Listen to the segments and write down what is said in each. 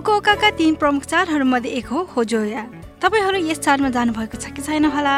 फुकुओकाका तीन प्रमुख चाडहरूमध्ये एक हो होजोया। तपाईँहरू यस चाडमा जानुभएको छ कि छैन होला?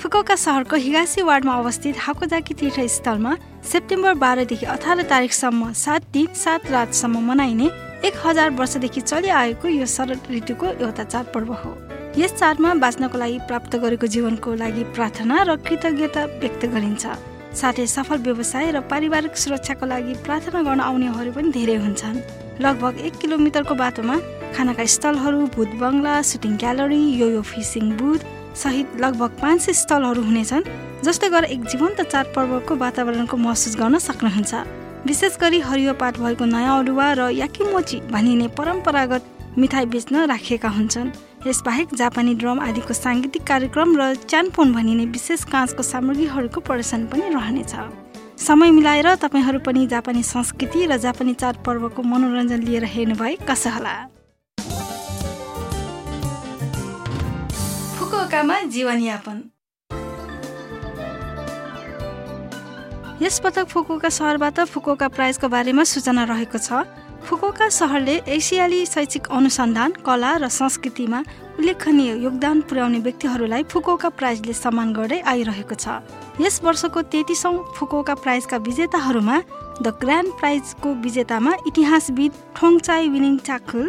फुकुओका सहरको हिगासी वार्डमा अवस्थित हाकोजाकी तीर्थस्थलमा सेप्टेम्बर बाह्रदेखि अठार तारिकसम्म सात दिन सात रातसम्म मनाइने एक हजार वर्षदेखि चलिआएको यो शरद ऋतुको एउटा चाडपर्व हो। यस चाडमा बाँच्नको लागि प्राप्त गरेको जीवनको लागि प्रार्थना र कृतज्ञता व्यक्त गरिन्छ। साथै सफल व्यवसाय र पारिवारिक सुरक्षाको लागि प्रार्थना गर्न आउनेहरू पनि धेरै हुन्छन्। लगभग एक किलोमिटरको बाटोमा खानाका स्थलहरू भूत बङ्गला सुटिङ ग्यालरी यो यो फिसिङ बुथ सहित लगभग पाँच सय स्थलहरू हुनेछन् जसले गर्दा एक जीवन्त चाडपर्वको वातावरणको महसुस गर्न सक्नुहुन्छ। विशेष गरी हरियो पात भएको नयाँ अडुवा र याकिमोची भनिने परम्परागत मिठाई बेच्न राखिएका हुन्छन्। यसबाहेक जापानी ड्रम आदिको साङ्गीतिक कार्यक्रम र च्यानपोन भनिने विशेष काँचको सामग्रीहरूको प्रदर्शन पनि रहनेछ। समय मिलाएर तपाईँहरू पनि जापानी संस्कृति र जापानी चाडपर्वको मनोरञ्जन लिएर हेर्नुभए कसो होला? फुकुओकामा जीवनयापन। यस पटक फुकुका सहरबाट फुकुका प्राइजको बारेमा सूचना रहेको छ। फुकुका सहरले एसियाली शैक्षिक अनुसन्धान कला र संस्कृतिमा उल्लेखनीय योगदान पुर्याउने व्यक्तिहरूलाई फुकुका प्राइजले सम्मान गर्दै आइरहेको छ। यस वर्षको तेत्तिसौँ फुकुका प्राइजका विजेताहरूमा द ग्रान्ड प्राइजको विजेतामा इतिहासविद Thongchai Winichakul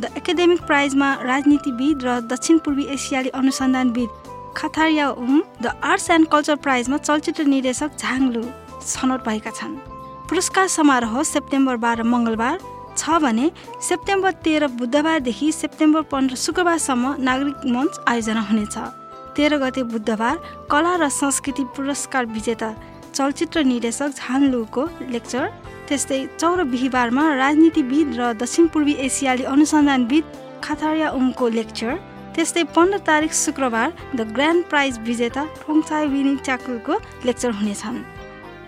the academic प्राइजमा राजनीतिविद र दक्षिण पूर्वी एसियाली अनुसन्धानविद Khatharya Um the arts and culture प्राइजमा चलचित्र निर्देशक झाङलु छनौट भएका छन्। पुरस्कार समारोह सेप्टेम्बर बाह्र मङ्गलबार छ भने सेप्टेम्बर तेह्र बुधबारदेखि सेप्टेम्बर पन्ध्र शुक्रबारसम्म नागरिक मञ्च आयोजना हुनेछ। तेह्र गते बुधबार कला र संस्कृति पुरस्कार विजेता चलचित्र निर्देशक झानलुको लेक्चर त्यस्तै चौर बिहिबारमा राजनीतिविद र दक्षिण पूर्वी एसियाली अनुसन्धानविद खाथारिया उङको लेक्चर त्यस्तै पन्ध्र तारिक शुक्रबार द ग्रान्ड प्राइज विजेता ठोङचाई विनिङ च्याकुलको लेक्चर हुनेछन्।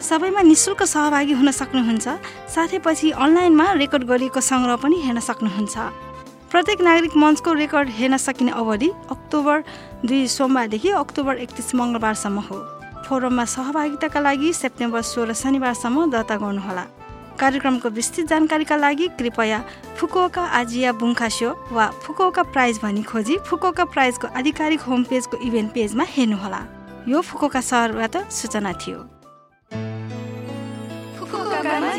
सबैमा निशुल्क सहभागी हुन सक्नुहुन्छ। साथै पछि अनलाइनमा रेकर्ड गरिएको सङ्ग्रह पनि हेर्न सक्नुहुन्छ। प्रत्येक नागरिक मञ्चको रेकर्ड हेर्न सकिने अवधि अक्टोबर दुई सोमबारदेखि अक्टोबर एकतिस मङ्गलबारसम्म हो। फोरममा सहभागिताका लागि सेप्टेम्बर सोह्र शनिबारसम्म दर्ता गर्नुहोला। कार्यक्रमको विस्तृत जानकारीका लागि कृपया फुकुओका आजिया बुङ्खास्यो वा फुकुओका प्राइज भनी खोजी फुकुओका प्राइजको आधिकारिक होम पेजको इभेन्ट पेजमा हेर्नुहोला। यो फुकुओका सहरबाट सूचना थियो।